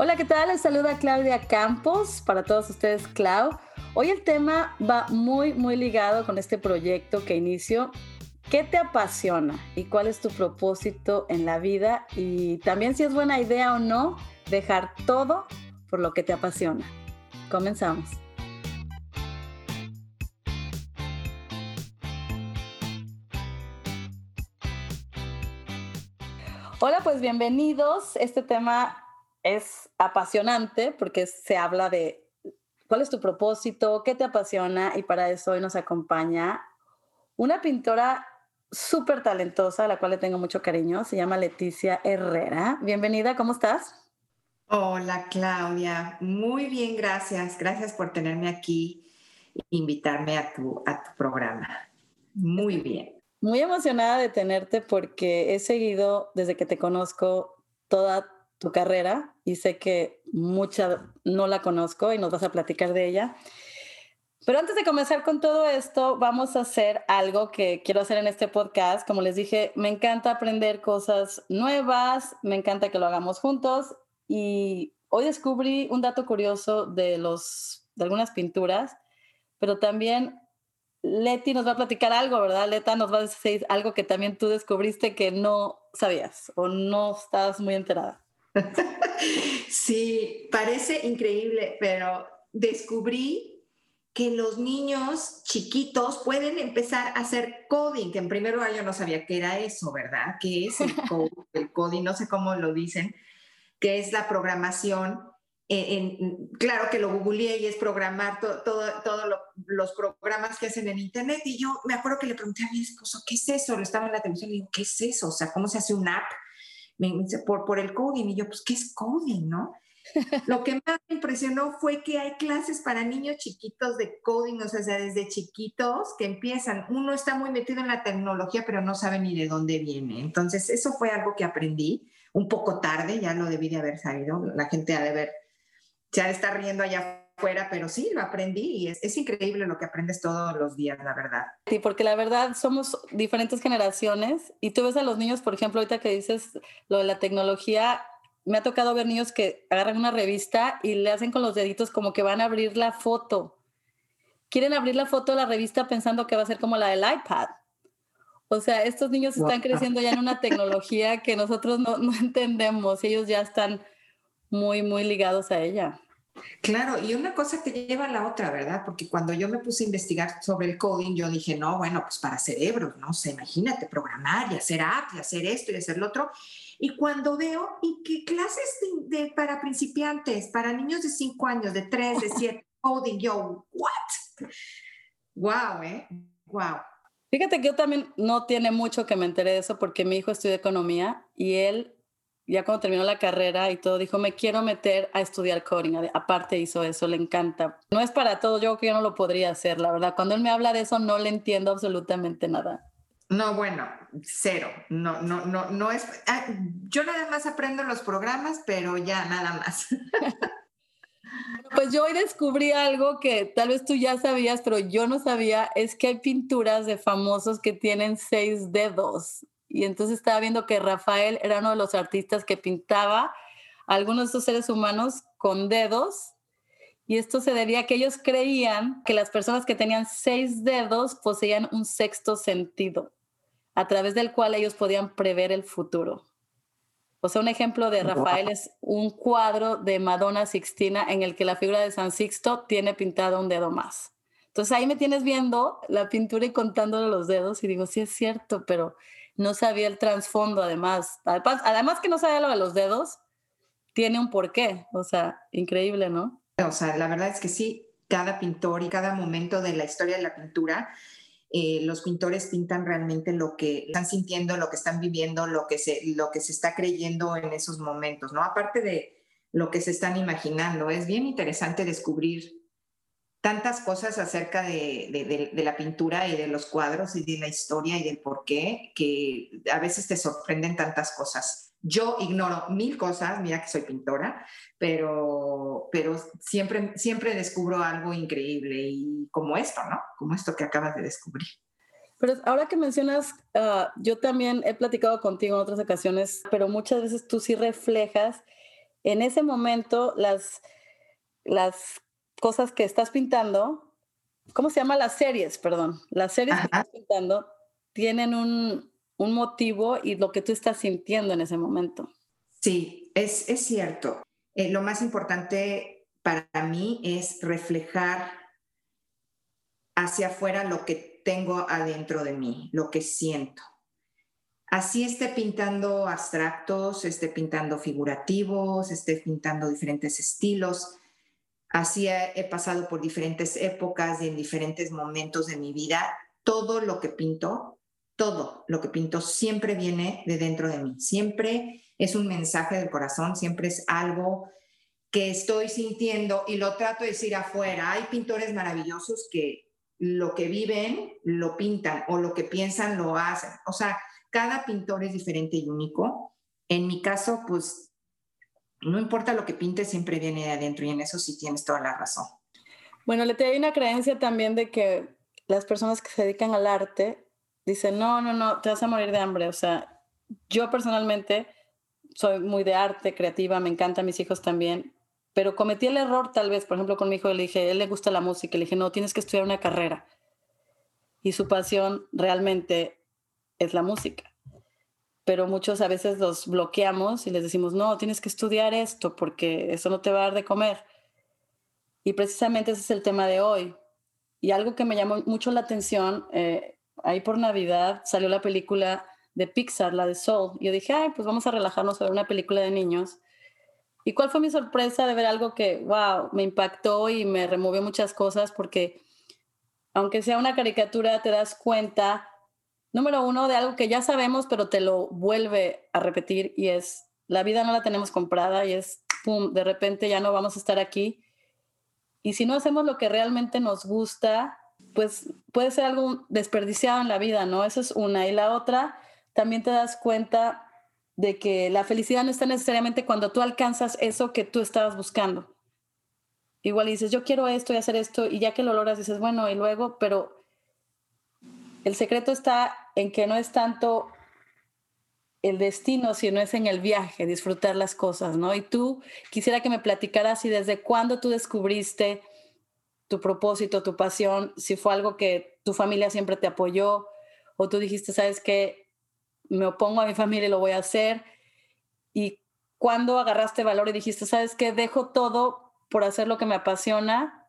Hola, ¿qué tal? Les saluda Claudia Campos. Para todos ustedes, Clau. Hoy el tema va muy, muy ligado con este proyecto que inicio. ¿Qué te apasiona y cuál es tu propósito en la vida? Y también si es buena idea o no dejar todo por lo que te apasiona. Comenzamos. Hola, pues bienvenidos. Este tema es apasionante porque se habla de cuál es tu propósito, qué te apasiona y para eso hoy nos acompaña una pintora súper talentosa, a la cual le tengo mucho cariño, se llama Leticia Herrera. Bienvenida, ¿cómo estás? Hola Claudia, muy bien, gracias. Gracias por tenerme aquí e invitarme a tu, a tu programa. Muy bien. Muy emocionada de tenerte porque he seguido desde que te conozco toda tu carrera y sé que mucha no la conozco y nos vas a platicar de ella. Pero antes de comenzar con todo esto, vamos a hacer algo que quiero hacer en este podcast. Como les dije, me encanta aprender cosas nuevas, me encanta que lo hagamos juntos y hoy descubrí un dato curioso de los de algunas pinturas, pero también Leti nos va a platicar algo, ¿verdad? Leta nos va a decir algo que también tú descubriste que no sabías o no estabas muy enterada. Sí, parece increíble, pero descubrí que los niños chiquitos pueden empezar a hacer coding, que en primer lugar yo no sabía qué era eso, ¿verdad? ¿Qué es el, coding? No sé cómo lo dicen, que es la programación. En, claro que lo googleé y es programar todos todo, los programas que hacen en Internet. Y yo me acuerdo que le pregunté a mi esposo, ¿qué es eso? Lo estaba en la televisión y digo, ¿qué es eso? O sea, ¿cómo se hace un app? Me por, por el coding. Y yo, pues, ¿qué es coding, no? Lo que más me impresionó fue que hay clases para niños chiquitos de coding, o sea, desde chiquitos que empiezan. Uno está muy metido en la tecnología, pero no sabe ni de dónde viene. Entonces, eso fue algo que aprendí un poco tarde, ya lo debí de haber sabido. La gente ha de ver, de estar riendo allá fuera, pero sí, lo aprendí y es, es, increíble lo que aprendes todos los días, la verdad. Sí, porque la verdad somos diferentes generaciones y tú ves a los niños, por ejemplo, ahorita que dices lo de la tecnología, me ha tocado ver niños que agarran una revista y le hacen con los deditos como que van a abrir la foto. Quieren abrir la foto de la revista pensando que va a ser como la del iPad. O sea, estos niños están creciendo ya en una tecnología que nosotros no, no entendemos. Ellos ya están muy, muy ligados a ella. Claro, y una cosa te lleva a la otra, ¿verdad? Porque cuando yo me puse a investigar sobre el coding, yo dije, no, bueno, pues para cerebros, ¿no? sé, imagínate programar y hacer apps y hacer esto y hacer lo otro. Y cuando veo, ¿y qué clases de, para principiantes, para niños de 5 años, de 3, de 7, coding? Yo, ¿what? Wow, ¿eh? Wow. Fíjate que yo también no tiene mucho que me enteré de eso porque mi hijo estudia economía y él ya cuando terminó la carrera y todo, dijo, me quiero meter a estudiar coding. Aparte hizo eso, le encanta. No es para todo, yo creo que yo no lo podría hacer, la verdad. Cuando él me habla de eso, no le entiendo absolutamente nada. No, bueno, cero. No, no, no, no es. Ah, yo nada más aprendo los programas, pero ya nada más. Pues yo hoy descubrí algo que tal vez tú ya sabías, pero yo no sabía, es que hay pinturas de famosos que tienen seis dedos y entonces estaba viendo que Rafael era uno de los artistas que pintaba algunos de estos seres humanos con dedos y esto se debía a que ellos creían que las personas que tenían seis dedos poseían un sexto sentido, a través del cual ellos podían prever el futuro. O sea, un ejemplo de Rafael es un cuadro de Madonna Sixtina en el que la figura de San Sixto tiene pintado un dedo más. Entonces ahí me tienes viendo la pintura y contándole los dedos y digo, sí es cierto, pero no sabía el trasfondo además. además. que no sabía lo de los dedos, tiene un porqué, o sea, increíble, ¿no? O sea, la verdad es que sí, cada pintor y cada momento de la historia de la pintura, eh, los pintores pintan realmente lo que están sintiendo, lo que están viviendo, lo que, se, lo que se está creyendo en esos momentos, ¿no? Aparte de lo que se están imaginando, es bien interesante descubrir tantas cosas acerca de, la pintura y de los cuadros y de la historia y del por qué, que a veces te sorprenden tantas cosas. Yo ignoro mil cosas, mira que soy pintora, pero, pero siempre, siempre descubro algo increíble y como esto, ¿no? Como esto que acabas de descubrir. Pero ahora que mencionas, ah, yo también he platicado contigo en otras ocasiones, pero muchas veces tú sí reflejas en ese momento las, las cosas que estás pintando, ¿cómo se llama? Las series, perdón. Las series que estás pintando tienen un, un, motivo y lo que tú estás sintiendo en ese momento. Sí, es, es cierto. Eh, lo más importante para mí es reflejar hacia afuera lo que tengo adentro de mí, lo que siento. Así esté pintando abstractos, esté pintando figurativos, esté pintando diferentes estilos. Así he, pasado por diferentes épocas y en diferentes momentos de mi vida. Todo lo que pinto, todo lo que pinto siempre viene de dentro de mí. Siempre es un mensaje del corazón, siempre es algo que estoy sintiendo y lo trato de decir afuera. Hay pintores maravillosos que lo que viven lo pintan o lo que piensan lo hacen. O sea, cada pintor es diferente y único. En mi caso, pues no importa lo que pinte, siempre viene de adentro y en eso sí tienes toda la razón. Bueno, le hay una creencia también de que las personas que se dedican al arte dicen, no, no, no, te vas a morir de hambre. O sea, yo personalmente soy muy de arte, creativa, me encantan mis hijos también, pero cometí el error tal vez, por ejemplo, con mi hijo, le dije, él le gusta la música, le dije, no, tienes que estudiar una carrera. Y su pasión realmente es la música. Pero muchos a veces los bloqueamos y les decimos, no, tienes que estudiar esto porque eso no te va a dar de comer. Y precisamente ese es el tema de hoy. Y algo que me llamó mucho la atención, eh, ahí por Navidad salió la película de Pixar, la de Soul. Y yo dije, ay, pues vamos a relajarnos a ver una película de niños. ¿Y cuál fue mi sorpresa de ver algo que, wow, me impactó y me removió muchas cosas? Porque aunque sea una caricatura, te das cuenta número uno, de algo que ya sabemos, pero te lo vuelve a repetir y es, la vida no la tenemos comprada y es, pum, de repente ya no vamos a estar aquí. Y si no hacemos lo que realmente nos gusta, pues puede ser algo desperdiciado en la vida, ¿no? Eso es una. Y la otra, también te das cuenta de que la felicidad no está necesariamente cuando tú alcanzas eso que tú estabas buscando. Igual dices, yo quiero esto y hacer esto, y ya que lo logras dices, bueno, y luego, pero el secreto está en que no es tanto el destino, sino es en el viaje, disfrutar las cosas, ¿no? Y tú quisiera que me platicaras si desde cuándo tú descubriste tu propósito, tu pasión, si fue algo que tu familia siempre te apoyó o tú dijiste, sabes que me opongo a mi familia y lo voy a hacer. Y cuándo agarraste valor y dijiste, sabes que dejo todo por hacer lo que me apasiona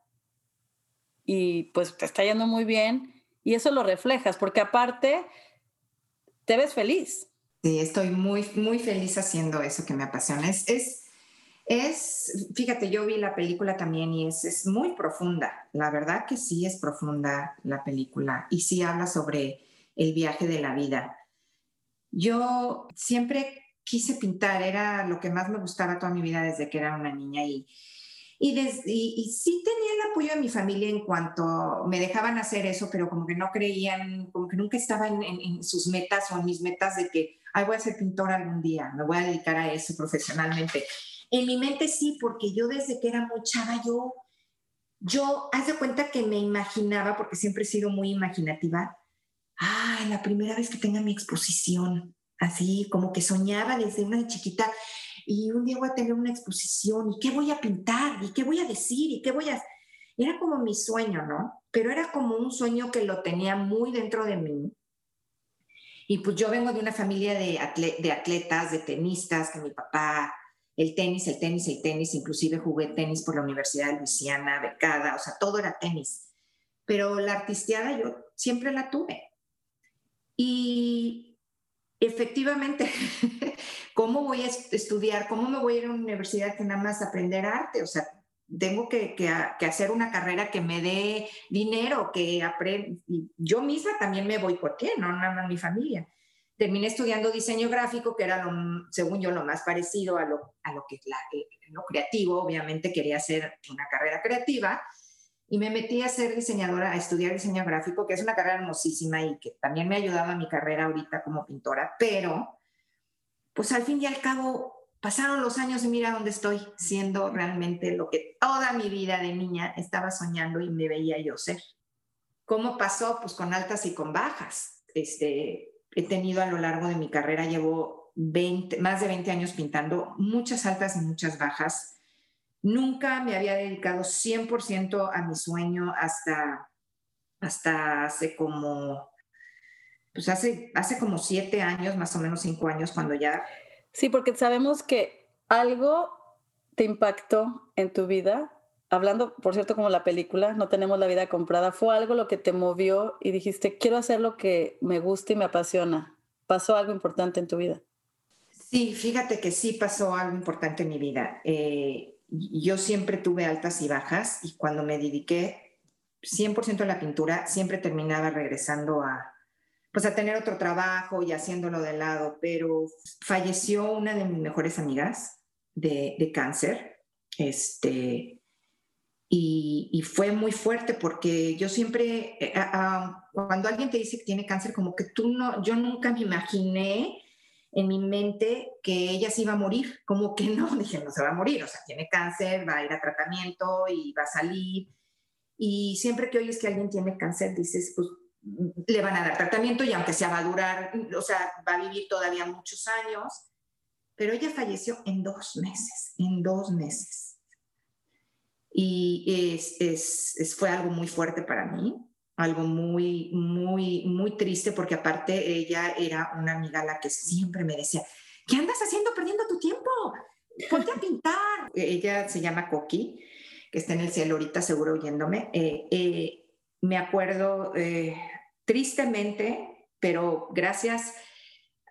y pues te está yendo muy bien y eso lo reflejas, porque aparte te ves feliz. Sí, estoy muy, muy feliz haciendo eso que me apasiona. Es, es, fíjate, yo vi la película también y es, es muy profunda. La verdad que sí es profunda la película y sí habla sobre el viaje de la vida. Yo siempre quise pintar, era lo que más me gustaba toda mi vida desde que era una niña y, y, y, sí tenía el apoyo de mi familia en cuanto me dejaban hacer eso, pero como que no creían, como que nunca estaban en, sus metas o en mis metas de que, ay, voy a ser pintora algún día, me voy a dedicar a eso profesionalmente. En mi mente sí, porque yo desde que era muy yo, yo, haz de cuenta que me imaginaba, porque siempre he sido muy imaginativa, ay, la primera vez que tenga mi exposición, así como que soñaba desde una chiquita y un día voy a tener una exposición y qué voy a pintar y qué voy a decir y qué voy a... Era como mi sueño, ¿no? Pero era como un sueño que lo tenía muy dentro de mí. Y pues yo vengo de una familia de, de atletas, de tenistas, que mi papá, el tenis, el tenis, el tenis, inclusive jugué tenis por la Universidad de Luisiana, becada, o sea, todo era tenis. Pero la artisteada yo siempre la tuve. Y efectivamente, ¿cómo voy a estudiar? ¿Cómo me voy a ir a una universidad que nada más aprender arte? O sea, tengo que, hacer una carrera que me dé dinero, que aprenda. Yo misma también me voy, ¿por qué? No, nada más mi familia. Terminé estudiando diseño gráfico, que era, lo, según yo, lo más parecido a lo, a lo que es lo creativo. Obviamente quería hacer una carrera creativa y me metí a ser diseñadora, a estudiar diseño gráfico, que es una carrera hermosísima y que también me ha ayudado a mi carrera ahorita como pintora, pero pues al fin y al cabo pasaron los años y mira dónde estoy, siendo realmente lo que toda mi vida de niña estaba soñando y me veía yo ser. ¿Cómo pasó? Pues con altas y con bajas. Este, he tenido a lo largo de mi carrera, llevo más de 20 años pintando, muchas altas y muchas bajas. Nunca me había dedicado 100% a mi sueño hasta, hasta hace como, pues hace, hace como siete años, más o menos cinco años, cuando ya... Sí, porque sabemos que algo te impactó en tu vida hablando, por cierto, como la película, no tenemos la vida comprada, fue algo lo que te movió y dijiste, quiero hacer lo que me gusta y me apasiona. ¿Pasó algo importante en tu vida? Sí, fíjate que sí pasó algo importante en mi vida. Eh, yo siempre tuve altas y bajas y cuando me dediqué 100% a la pintura, siempre terminaba regresando a, pues a tener otro trabajo y haciéndolo de lado, pero falleció una de mis mejores amigas de, de cáncer. Este, y, fue muy fuerte porque yo siempre, eh, cuando alguien te dice que tiene cáncer, como que tú no, yo nunca me imaginé en mi mente que ella se iba a morir, como que no, dije, no se va a morir, o sea, tiene cáncer, va a ir a tratamiento y va a salir. Y siempre que oyes que alguien tiene cáncer, dices, pues le van a dar tratamiento y aunque sea va a durar, o sea, va a vivir todavía muchos años, pero ella falleció en dos meses, en dos meses y es, es, fue algo muy fuerte para mí, algo muy, muy, muy triste porque aparte ella era una amiga a la que siempre me decía, ¿qué andas haciendo perdiendo tu tiempo? Ponte a pintar. ella se llama Coqui, que está en el cielo ahorita seguro oyéndome. Eh, eh, me acuerdo eh, tristemente, pero gracias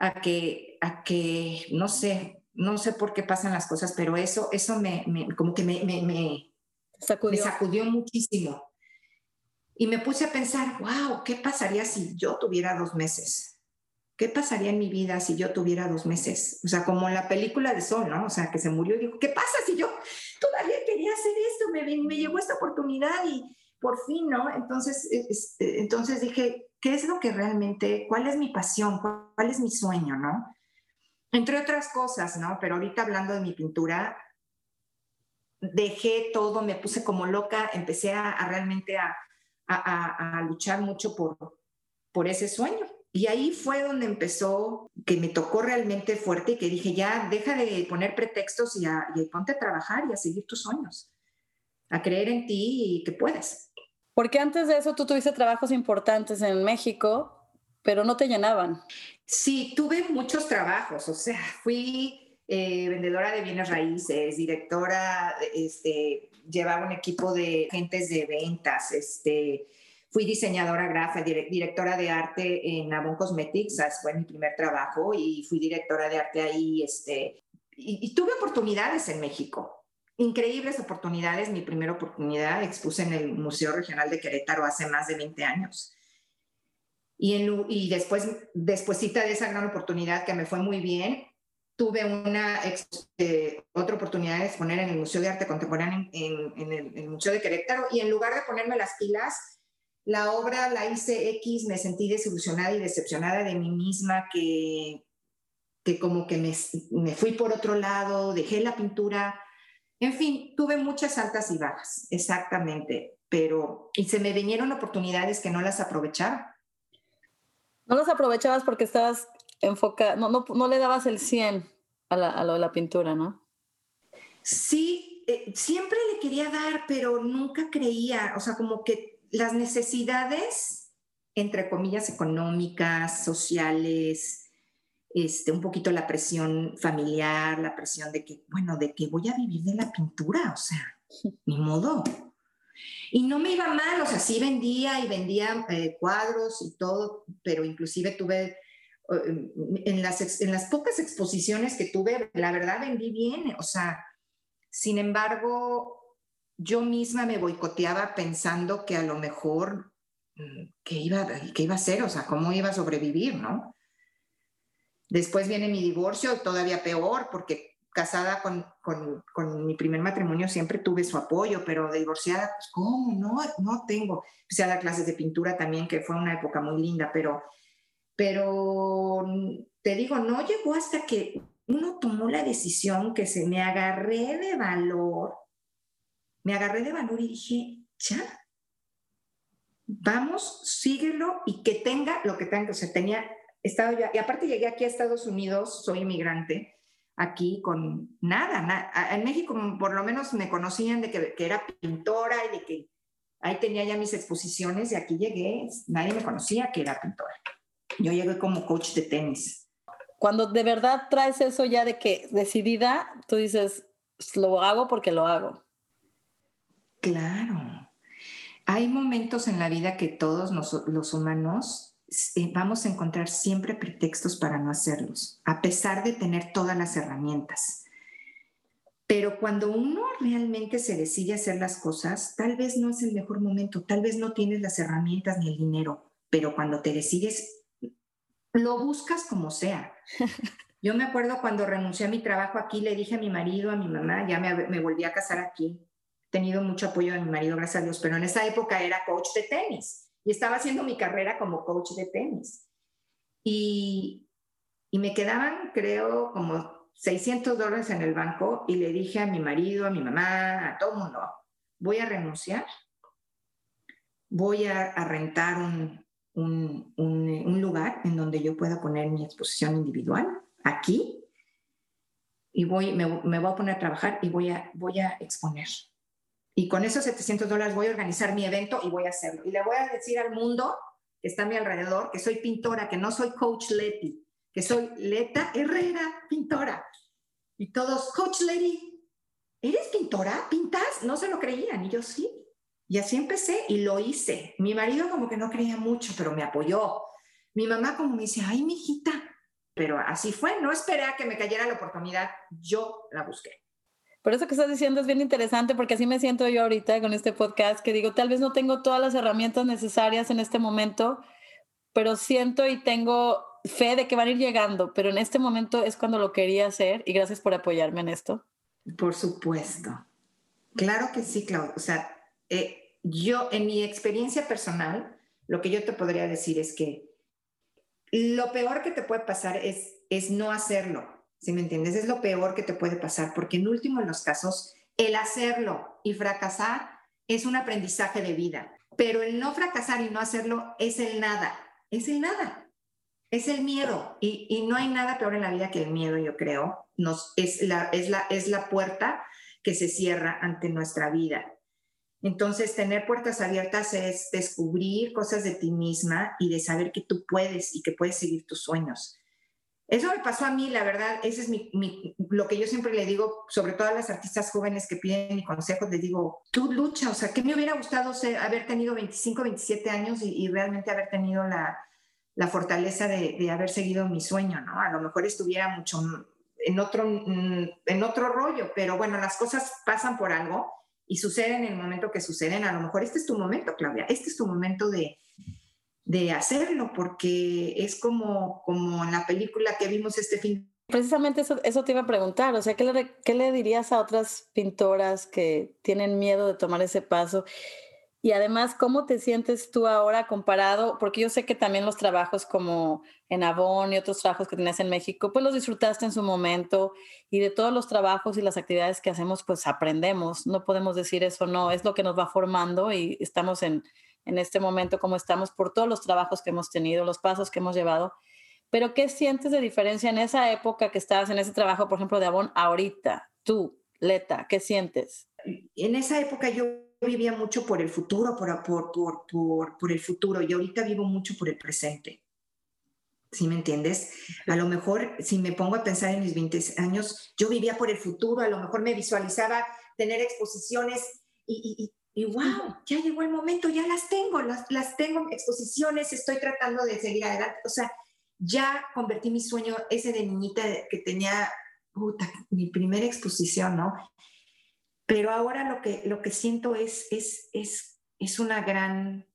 a que, a que, no sé, no sé por qué pasan las cosas, pero eso, eso me, me como que me, me, me sacudió muchísimo. Y me puse a pensar, wow, ¿qué pasaría si yo tuviera dos meses? ¿Qué pasaría en mi vida si yo tuviera dos meses? O sea, como en la película de Sol, ¿no? O sea, que se murió y dijo, ¿qué pasa si yo todavía quería hacer esto? Me, me llegó esta oportunidad y por fin, ¿no? Entonces, e, este, entonces dije, ¿qué es lo que realmente, cuál es mi pasión, cuál es mi sueño, ¿no? Entre otras cosas, ¿no? Pero ahorita hablando de mi pintura, dejé todo, me puse como loca, empecé a, realmente a, luchar mucho por, por ese sueño. Y ahí fue donde empezó, que me tocó realmente fuerte y que dije, ya, deja de poner pretextos y, y ponte a trabajar y a seguir tus sueños, a creer en ti y que puedes. Porque antes de eso tú tuviste trabajos importantes en México, pero no te llenaban. Sí, tuve muchos trabajos, o sea, fui eh, vendedora de bienes raíces, directora, este, llevaba un equipo de agentes de ventas, este, fui diseñadora gráfica, directora de arte en Avon Cosmetics, fue mi primer trabajo y fui directora de arte ahí, este, y, tuve oportunidades en México, increíbles oportunidades. Mi primera oportunidad expuse en el Museo Regional de Querétaro hace más de 20 años. Y, en, y después, despuésita de esa gran oportunidad que me fue muy bien, tuve una eh, otra oportunidad de exponer en el Museo de Arte Contemporáneo en, el, Museo de Querétaro y en lugar de ponerme las pilas, la obra la hice X, me sentí desilusionada y decepcionada de mí misma, que, que como que me, me fui por otro lado, dejé la pintura, en fin, tuve muchas altas y bajas, exactamente, pero y se me vinieron oportunidades que no las aprovechaba. No las aprovechabas porque estabas enfoca, no, no, no le dabas el 100 a, la, a lo de la pintura, ¿no? Sí, eh, siempre le quería dar, pero nunca creía, o sea, como que las necesidades, entre comillas, económicas, sociales, este, un poquito la presión familiar, la presión de que, bueno, de que voy a vivir de la pintura, o sea, ni modo. Y no me iba mal, o sea, sí vendía y vendía eh, cuadros y todo, pero inclusive tuve en las, en las pocas exposiciones que tuve, la verdad vendí bien, o sea, sin embargo, yo misma me boicoteaba pensando que a lo mejor, mm, ¿qué iba, qué iba a hacer? O sea, ¿cómo iba a sobrevivir, no? Después viene mi divorcio, todavía peor, porque casada con, con, con, mi primer matrimonio siempre tuve su apoyo, pero divorciada, pues, ¿cómo? No, no tengo. Empecé a dar clases de pintura también, que fue una época muy linda, pero pero te digo, no llegó hasta que uno tomó la decisión que se me agarré de valor, me agarré de valor y dije, ya, vamos, síguelo y que tenga lo que tenga. O sea, tenía estaba yo, y aparte llegué aquí a Estados Unidos, soy inmigrante, aquí con nada, en México por lo menos me conocían de que, que, era pintora y de que ahí tenía ya mis exposiciones y aquí llegué, nadie me conocía que era pintora. Yo llegué como coach de tenis. Cuando de verdad traes eso ya de que decidida, tú dices, lo hago porque lo hago. Claro. Hay momentos en la vida que todos los humanos eh, vamos a encontrar siempre pretextos para no hacerlos, a pesar de tener todas las herramientas. Pero cuando uno realmente se decide hacer las cosas, tal vez no es el mejor momento, tal vez no tienes las herramientas ni el dinero, pero cuando te decides, lo buscas como sea. Yo me acuerdo cuando renuncié a mi trabajo aquí, le dije a mi marido, a mi mamá, ya me, me volví a casar aquí, he tenido mucho apoyo de mi marido, gracias a Dios, pero en esa época era coach de tenis y estaba haciendo mi carrera como coach de tenis. Y, y me quedaban, creo, como 600 dólares en el banco y le dije a mi marido, a mi mamá, a todo mundo, voy a renunciar, voy a, rentar un, un, un, lugar en donde yo pueda poner mi exposición individual, aquí, y voy, me, me, voy a poner a trabajar y voy a, voy a exponer. Y con esos 700 dólares voy a organizar mi evento y voy a hacerlo. Y le voy a decir al mundo que está a mi alrededor que soy pintora, que no soy coach Leti, que soy Leta Herrera, pintora. Y todos, Coach Lady, ¿eres pintora? ¿Pintas? No se lo creían. Y yo sí. Y así empecé y lo hice. Mi marido como que no creía mucho, pero me apoyó. Mi mamá como me dice, ay, mi hijita. Pero así fue. No esperé a que me cayera la oportunidad. Yo la busqué. Por eso que estás diciendo es bien interesante porque así me siento yo ahorita con este podcast que digo, tal vez no tengo todas las herramientas necesarias en este momento, pero siento y tengo fe de que van a ir llegando, pero en este momento es cuando lo quería hacer y gracias por apoyarme en esto. Por supuesto. Claro que sí, Claudia. O sea, eh, yo en mi experiencia personal, lo que yo te podría decir es que lo peor que te puede pasar es, es no hacerlo, ¿sí me entiendes? Es lo peor que te puede pasar, porque en último en los casos, el hacerlo y fracasar es un aprendizaje de vida, pero el no fracasar y no hacerlo es el nada, es el nada. Es el miedo y, no hay nada peor en la vida que el miedo, yo creo. Nos, es, la, es, la, es la puerta que se cierra ante nuestra vida. Entonces, tener puertas abiertas es descubrir cosas de ti misma y de saber que tú puedes y que puedes seguir tus sueños. Eso me pasó a mí, la verdad, ese es mi, lo que yo siempre le digo, sobre todo a las artistas jóvenes que piden mi consejo, les digo, tú lucha, o sea, que me hubiera gustado haber tenido 25, 27 años y realmente haber tenido la, la fortaleza de, haber seguido mi sueño, ¿no? A lo mejor estuviera mucho en otro, en otro rollo, pero bueno, las cosas pasan por algo y suceden en el momento que suceden. A lo mejor este es tu momento, Claudia, este es tu momento de, de hacerlo, porque es como, como en la película que vimos este fin. Precisamente eso, eso te iba a preguntar, o sea, ¿qué le, ¿qué le dirías a otras pintoras que tienen miedo de tomar ese paso? Y además, ¿cómo te sientes tú ahora comparado? Porque yo sé que también los trabajos como en Avon y otros trabajos que tenías en México, pues los disfrutaste en su momento y de todos los trabajos y las actividades que hacemos, pues aprendemos. No podemos decir eso, no, es lo que nos va formando y estamos en, en este momento como estamos por todos los trabajos que hemos tenido, los pasos que hemos llevado. Pero ¿qué sientes de diferencia en esa época que estabas en ese trabajo, por ejemplo, de Avon, ahorita? Tú, Leta, ¿qué sientes? En esa época yo vivía mucho por el futuro, por, por, por, por, el futuro, y ahorita vivo mucho por el presente. ¿Sí me entiendes? A lo mejor, si me pongo a pensar en mis 20 años, yo vivía por el futuro, a lo mejor me visualizaba tener exposiciones y, y, y wow, ya llegó el momento, ya las tengo, las, las tengo exposiciones, estoy tratando de seguir adelante. O sea, ya convertí mi sueño, ese de niñita que tenía, puta, mi primera exposición, ¿no? Pero ahora lo que, lo que siento es, es, es, es una, gran,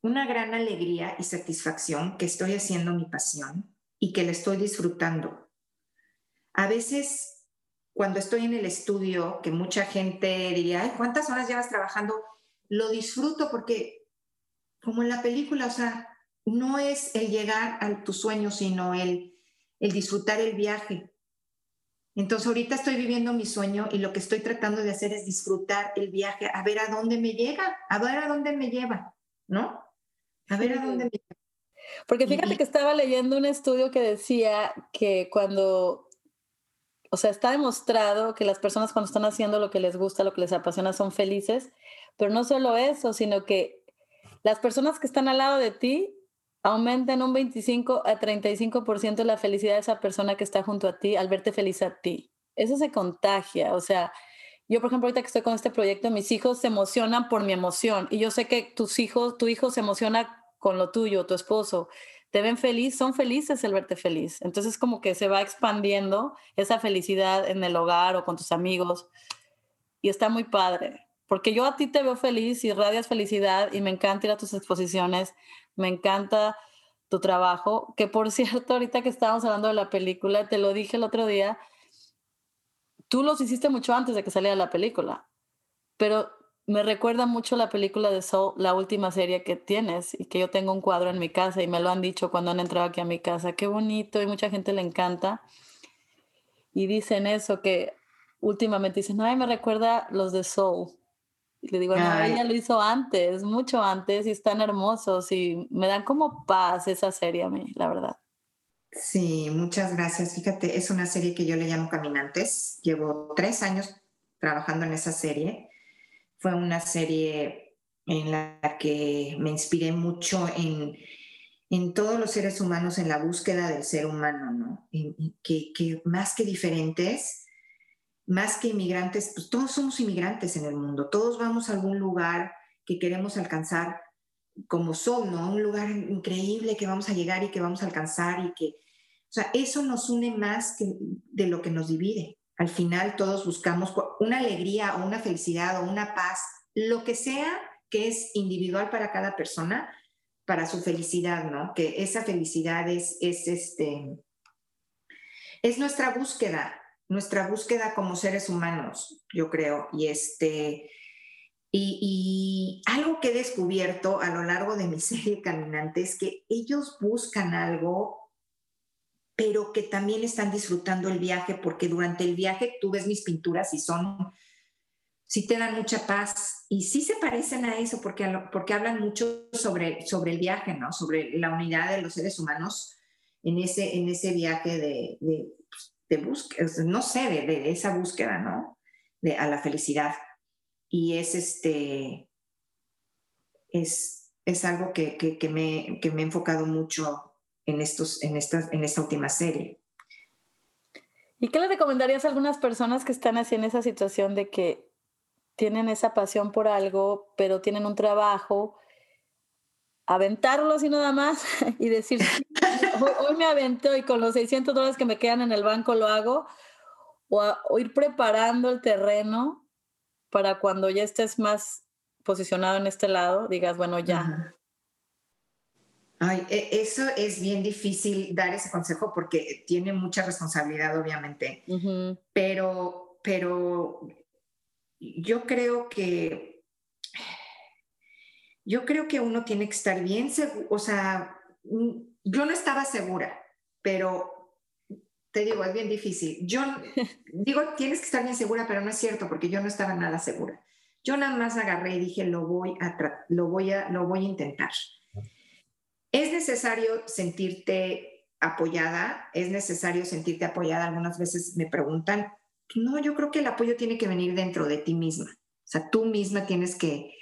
una gran alegría y satisfacción que estoy haciendo mi pasión y que la estoy disfrutando. A veces, cuando estoy en el estudio, que mucha gente diría, ¿cuántas horas llevas trabajando? Lo disfruto porque, como en la película, o sea, no es el llegar a tu sueño, sino el, el disfrutar el viaje. Entonces ahorita estoy viviendo mi sueño y lo que estoy tratando de hacer es disfrutar el viaje, a ver a dónde me llega, a ver a dónde me lleva, ¿no? A ver a dónde me lleva. Porque fíjate que estaba leyendo un estudio que decía que cuando, o sea, está demostrado que las personas cuando están haciendo lo que les gusta, lo que les apasiona, son felices, pero no solo eso, sino que las personas que están al lado de ti aumentan un 25 a 35% la felicidad de esa persona que está junto a ti al verte feliz a ti. Eso se contagia, o sea, yo por ejemplo ahorita que estoy con este proyecto, mis hijos se emocionan por mi emoción y yo sé que tus hijos, tu hijo se emociona con lo tuyo, tu esposo, te ven feliz, son felices el verte feliz. Entonces como que se va expandiendo esa felicidad en el hogar o con tus amigos y está muy padre. Porque yo a ti te veo feliz y radias felicidad y me encanta ir a tus exposiciones, me encanta tu trabajo, que por cierto, ahorita que estábamos hablando de la película, te lo dije el otro día, tú los hiciste mucho antes de que saliera la película, pero me recuerda mucho la película de Soul, la última serie que tienes y que yo tengo un cuadro en mi casa y me lo han dicho cuando han entrado aquí a mi casa, qué bonito y mucha gente le encanta. Y dicen eso, que últimamente dicen, ay, me recuerda los de Soul. Y le digo, no, ella lo hizo antes, mucho antes, y están hermosos y me dan como paz esa serie a mí, la verdad. Sí, muchas gracias. Fíjate, es una serie que yo le llamo Caminantes. Llevo tres años trabajando en esa serie. Fue una serie en la que me inspiré mucho en, en todos los seres humanos, en la búsqueda del ser humano, ¿no? que, que más que diferentes, más que inmigrantes, pues todos somos inmigrantes en el mundo, todos vamos a algún lugar que queremos alcanzar como son, ¿no? Un lugar increíble que vamos a llegar y que vamos a alcanzar y que, o sea, eso nos une más que de lo que nos divide. Al final todos buscamos una alegría o una felicidad o una paz, lo que sea que es individual para cada persona, para su felicidad, ¿no? Que esa felicidad es, es este, es nuestra búsqueda, nuestra búsqueda como seres humanos, yo creo, y este, y, algo que he descubierto a lo largo de mi serie Caminante es que ellos buscan algo, pero que también están disfrutando el viaje, porque durante el viaje tú ves mis pinturas y son, sí te dan mucha paz y sí se parecen a eso, porque, porque hablan mucho sobre, sobre el viaje, ¿no? Sobre la unidad de los seres humanos en ese, en ese viaje de, de, búsqueda, no sé, de, de, esa búsqueda, ¿no? De, a la felicidad y es este, es, es algo que, que, me, que, me, he enfocado mucho en, estos, en, esta, en esta última serie. ¿Y qué le recomendarías a algunas personas que están así en esa situación de que tienen esa pasión por algo, pero tienen un trabajo? Aventarlo así nada más y decir, hoy, me avento y con los 600 dólares que me quedan en el banco lo hago, o, o ir preparando el terreno para cuando ya estés más posicionado en este lado, digas, bueno, ya. Ay, e, eso es bien difícil dar ese consejo porque tiene mucha responsabilidad, obviamente. Pero, pero yo creo que yo creo que uno tiene que estar bien seguro, o sea, yo no estaba segura, pero te digo, es bien difícil. Yo digo, tienes que estar bien segura, pero no es cierto porque yo no estaba nada segura. Yo nada más agarré y dije, lo voy a, lo voy a, lo voy a intentar. Es necesario sentirte apoyada, es necesario sentirte apoyada. Algunas veces me preguntan, no, yo creo que el apoyo tiene que venir dentro de ti misma. O sea, tú misma tienes que,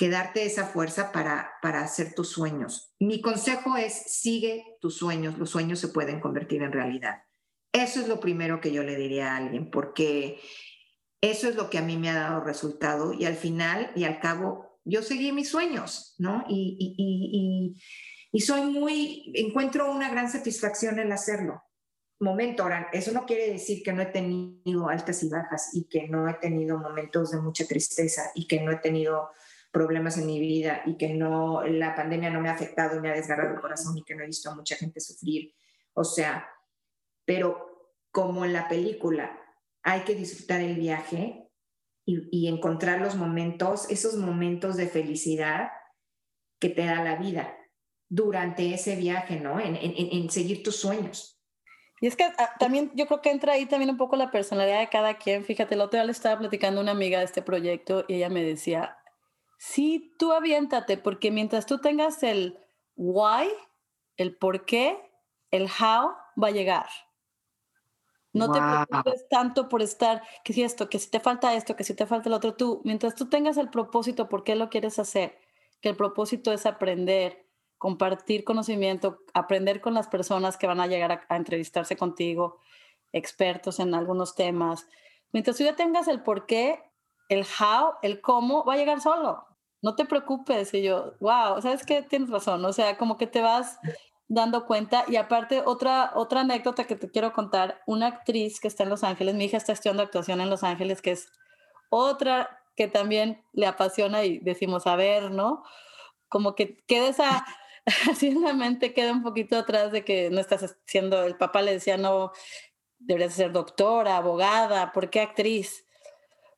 que darte esa fuerza para, para hacer tus sueños. Mi consejo es, sigue tus sueños, los sueños se pueden convertir en realidad. Eso es lo primero que yo le diría a alguien, porque eso es lo que a mí me ha dado resultado y al final y al cabo yo seguí mis sueños, ¿no? Y, soy muy, encuentro una gran satisfacción en hacerlo. Momento, ahora, eso no quiere decir que no he tenido altas y bajas y que no he tenido momentos de mucha tristeza y que no he tenido problemas en mi vida y que no, la pandemia no me ha afectado y me ha desgarrado el corazón y que no he visto a mucha gente sufrir. O sea, pero como en la película, hay que disfrutar el viaje y, encontrar los momentos, esos momentos de felicidad que te da la vida durante ese viaje, ¿no? En, seguir tus sueños. Y es que ah, también yo creo que entra ahí también un poco la personalidad de cada quien. Fíjate, el otro día le estaba platicando una amiga de este proyecto y ella me decía, sí, tú aviéntate, porque mientras tú tengas el why, el por qué, el how va a llegar. No te preocupes tanto por estar, que si esto, que si te falta esto, que si te falta el otro. Tú, mientras tú tengas el propósito, ¿por qué lo quieres hacer? Que el propósito es aprender, compartir conocimiento, aprender con las personas que van a llegar a, a entrevistarse contigo, expertos en algunos temas. Mientras tú ya tengas el por qué, el how, el cómo, va a llegar solo. No te preocupes. Y yo, wow, ¿sabes qué? Tienes razón. O sea, como que te vas dando cuenta. Y aparte, otra, otra anécdota que te quiero contar, una actriz que está en Los Ángeles, mi hija está estudiando actuación en Los Ángeles, que es otra que también le apasiona y decimos, a ver, ¿no? Como que queda esa, así la mente queda un poquito atrás de que no estás haciendo, el papá le decía, no, deberías ser doctora, abogada, ¿por qué actriz?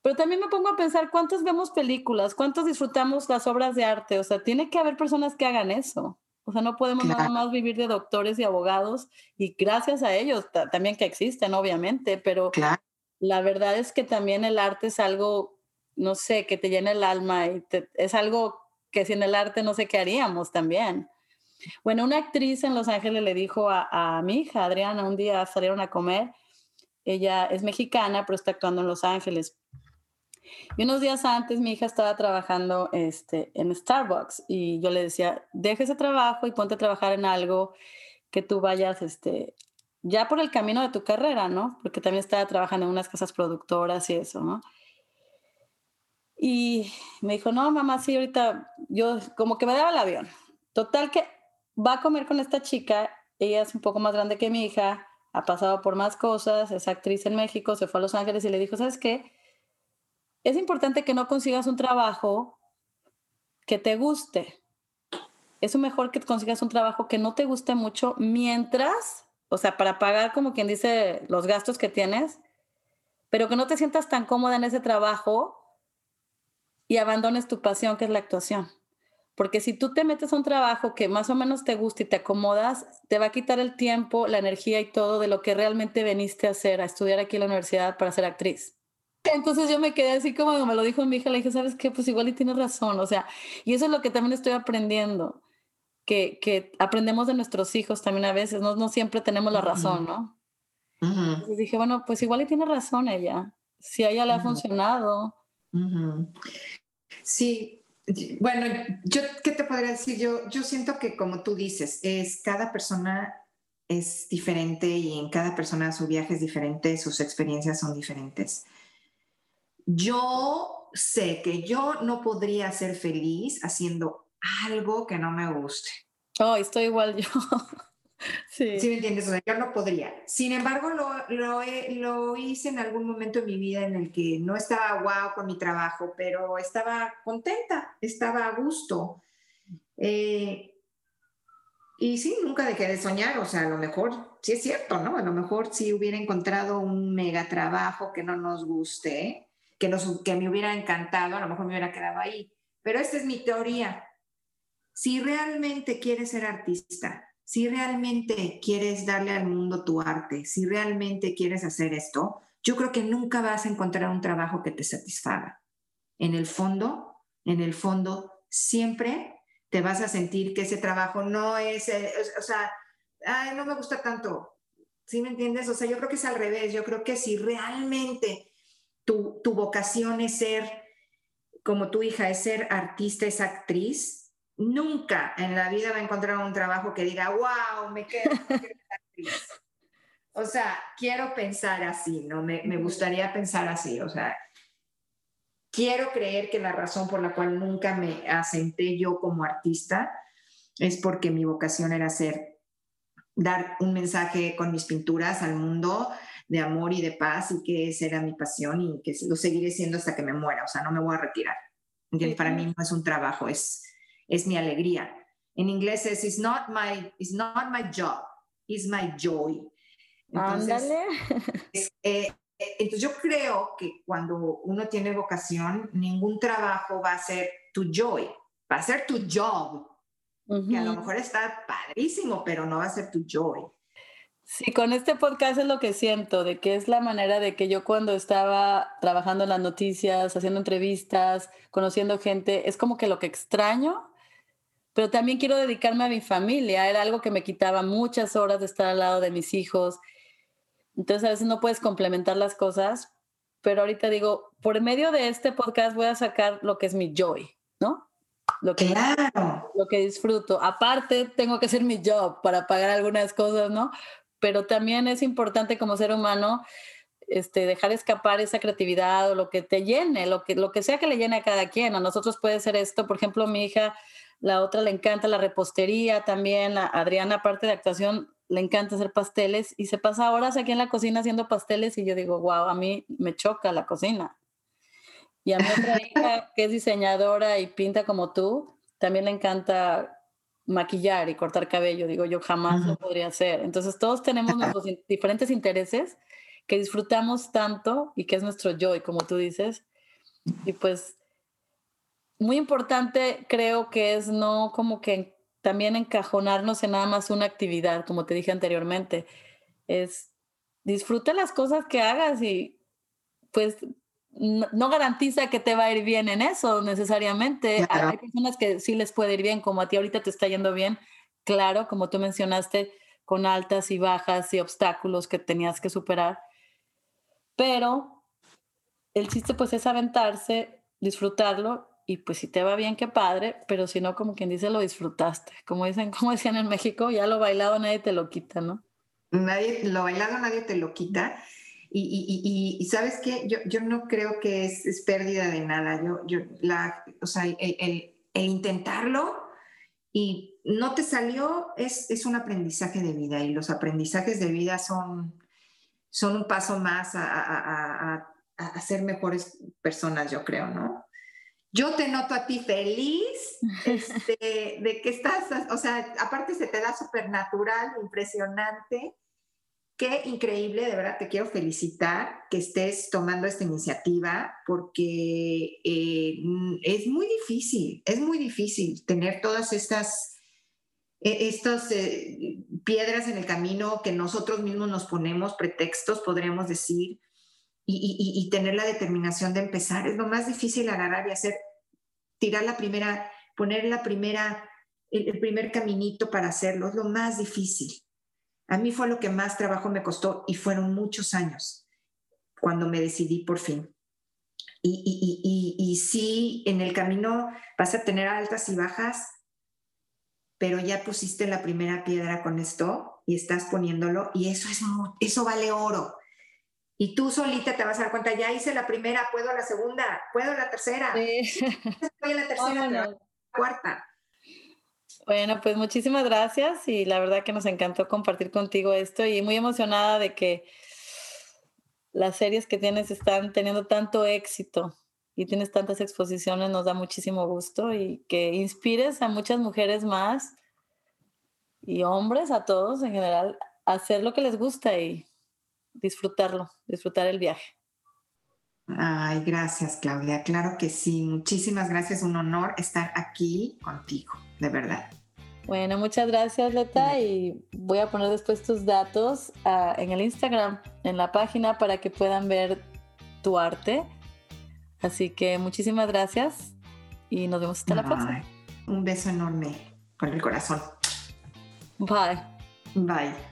Pero también me pongo a pensar cuántos vemos películas, cuántos disfrutamos las obras de arte, o sea, tiene que haber personas que hagan eso. O sea, no podemos nada más vivir de doctores y abogados y gracias a ellos también que existen, obviamente, pero la verdad es que también el arte es algo, no sé, que te llena el alma y es algo que sin el arte no sé qué haríamos también. Bueno, una actriz en Los Ángeles le dijo a, a mi hija, Adriana, un día salieron a comer, ella es mexicana, pero está actuando en Los Ángeles. Y unos días antes mi hija estaba trabajando este, en Starbucks y yo le decía, deja ese trabajo y ponte a trabajar en algo que tú vayas este, ya por el camino de tu carrera, ¿no? Porque también estaba trabajando en unas casas productoras y eso, ¿no? Y me dijo, no, mamá, sí, ahorita yo como que me daba el avión. Total que va a comer con esta chica, ella es un poco más grande que mi hija, ha pasado por más cosas, es actriz en México, se fue a Los Ángeles y le dijo, ¿sabes qué? Es importante que no consigas un trabajo que te guste. Es mejor que consigas un trabajo que no te guste mucho mientras, o sea, para pagar como quien dice los gastos que tienes, pero que no te sientas tan cómoda en ese trabajo y abandones tu pasión que es la actuación. Porque si tú te metes a un trabajo que más o menos te gusta y te acomodas, te va a quitar el tiempo, la energía y todo de lo que realmente veniste a hacer, a estudiar aquí en la universidad para ser actriz. Entonces yo me quedé así como me lo dijo mi hija, le dije, ¿sabes qué? Pues igual y tienes razón, o sea, y eso es lo que también estoy aprendiendo, que, que aprendemos de nuestros hijos también a veces, no, no siempre tenemos la razón, ¿no? Entonces dije, bueno, pues igual y tiene razón ella, si a ella le ha funcionado. Sí, bueno, yo, ¿qué te podría decir? Yo, yo siento que como tú dices, es cada persona es diferente y en cada persona su viaje es diferente, sus experiencias son diferentes yo sé que yo no podría ser feliz haciendo algo que no me guste. Oh, estoy igual yo. sí. Sí, me entiendes, o sea, yo no podría. Sin embargo, lo, lo, lo, hice en algún momento de mi vida en el que no estaba guau con mi trabajo, pero estaba contenta, estaba a gusto. Eh, y sí, nunca dejé de soñar, o sea, a lo mejor, sí es cierto, ¿no? A lo mejor si hubiera encontrado un mega trabajo que no nos guste, que, que me hubiera encantado, a lo mejor me hubiera quedado ahí. Pero esta es mi teoría. Si realmente quieres ser artista, si realmente quieres darle al mundo tu arte, si realmente quieres hacer esto, yo creo que nunca vas a encontrar un trabajo que te satisfaga. En el fondo, en el fondo, siempre te vas a sentir que ese trabajo no es, eh, o sea, no me gusta tanto. ¿Sí me entiendes? O sea, yo creo que es al revés. Yo creo que si realmente tu, vocación es ser, como tu hija, es ser artista, es actriz, nunca en la vida va a encontrar un trabajo que diga, wow, me quedo. O sea, quiero pensar así, ¿no? Me, me, gustaría pensar así, o sea, quiero creer que la razón por la cual nunca me asenté yo como artista es porque mi vocación era ser, dar un mensaje con mis pinturas al mundo, de amor y de paz y que esa era mi pasión y que lo seguiré siendo hasta que me muera, o sea, no me voy a retirar. Para mí no es un trabajo, es, es mi alegría. En inglés es, it's not my, it's not my job, it's my joy. Entonces, eh, entonces yo creo que cuando uno tiene vocación, ningún trabajo va a ser tu joy, va a ser tu job, que a lo mejor está padrísimo, pero no va a ser tu joy. Sí, con este podcast es lo que siento, de que es la manera de que yo cuando estaba trabajando en las noticias, haciendo entrevistas, conociendo gente, es como que lo que extraño pero también quiero dedicarme a mi familia. Era algo que me quitaba muchas horas de estar al lado de mis hijos. Entonces a veces no puedes complementar las cosas, pero ahorita digo, por medio de este podcast voy a sacar lo que es mi joy, ¿no? Lo que, claro. lo que disfruto. Aparte, tengo que hacer mi job para pagar algunas cosas, ¿no? Pero también es importante como ser humano este, dejar escapar esa creatividad o lo que te llene, lo que, lo que sea que le llene a cada quien. A nosotros puede ser esto, por ejemplo, mi hija, la otra le encanta la repostería también, a Adriana, aparte de actuación, le encanta hacer pasteles y se pasa horas aquí en la cocina haciendo pasteles y yo digo, wow, a mí me choca la cocina. Y a mi otra hija, que es diseñadora y pinta como tú, también le encanta maquillar y cortar cabello. Digo, yo jamás lo podría hacer. Entonces, todos tenemos nuestros diferentes intereses que disfrutamos tanto y que es nuestro joy, como tú dices. Y pues, muy importante creo que es no como que también encajonarnos en nada más una actividad, como te dije anteriormente. Es disfruta las cosas que hagas y pues no, garantiza que te va a ir bien en eso necesariamente. Hay personas que sí les puede ir bien, como a ti ahorita te está yendo bien. Claro, como tú mencionaste, con altas y bajas y obstáculos que tenías que superar. Pero el chiste pues es aventarse, disfrutarlo y pues si te va bien, qué padre, pero si no, como quien dice, lo disfrutaste. Como dicen, como decían en México, ya lo bailado nadie te lo quita, ¿no? Nadie, lo bailado nadie te lo quita. Y, y, sabes qué, yo, yo, no creo que es, es, pérdida de nada. Yo, yo la, o sea, el, el, intentarlo y no te salió es, es, un aprendizaje de vida y los aprendizajes de vida son, son un paso más a, a, a, a ser mejores personas, yo creo, ¿no? Yo te noto a ti feliz este, de que estás, o sea, aparte se te da súper natural, impresionante. Qué increíble, de verdad te quiero felicitar que estés tomando esta iniciativa porque eh, es muy difícil, es muy difícil tener todas estas, e, estas eh, piedras en el camino que nosotros mismos nos ponemos, pretextos, podríamos decir, y, tener la determinación de empezar. Es lo más difícil agarrar y hacer, tirar la primera, poner la primera, el primer caminito para hacerlo, es lo más difícil. A mí fue lo que más trabajo me costó y fueron muchos años cuando me decidí por fin. Y, y, y, y, sí, en el camino vas a tener altas y bajas, pero ya pusiste la primera piedra con esto y estás poniéndolo y eso, es, eso vale oro. Y tú solita te vas a dar cuenta, ya hice la primera, puedo la segunda, puedo la tercera. Sí. Estoy en la tercera, la cuarta. Bueno, pues muchísimas gracias y la verdad que nos encantó compartir contigo esto y muy emocionada de que las series que tienes están teniendo tanto éxito y tienes tantas exposiciones, nos da muchísimo gusto y que inspires a muchas mujeres más y hombres, a todos en general, a hacer lo que les gusta y disfrutarlo, disfrutar el viaje. Ay, gracias Claudia, claro que sí, muchísimas gracias, un honor estar aquí contigo de verdad. Bueno, muchas gracias Leta y voy a poner después tus datos ah, en el Instagram, en la página para que puedan ver tu arte. Así que muchísimas gracias y nos vemos hasta la próxima. Un beso enorme con el corazón. Bye. Bye.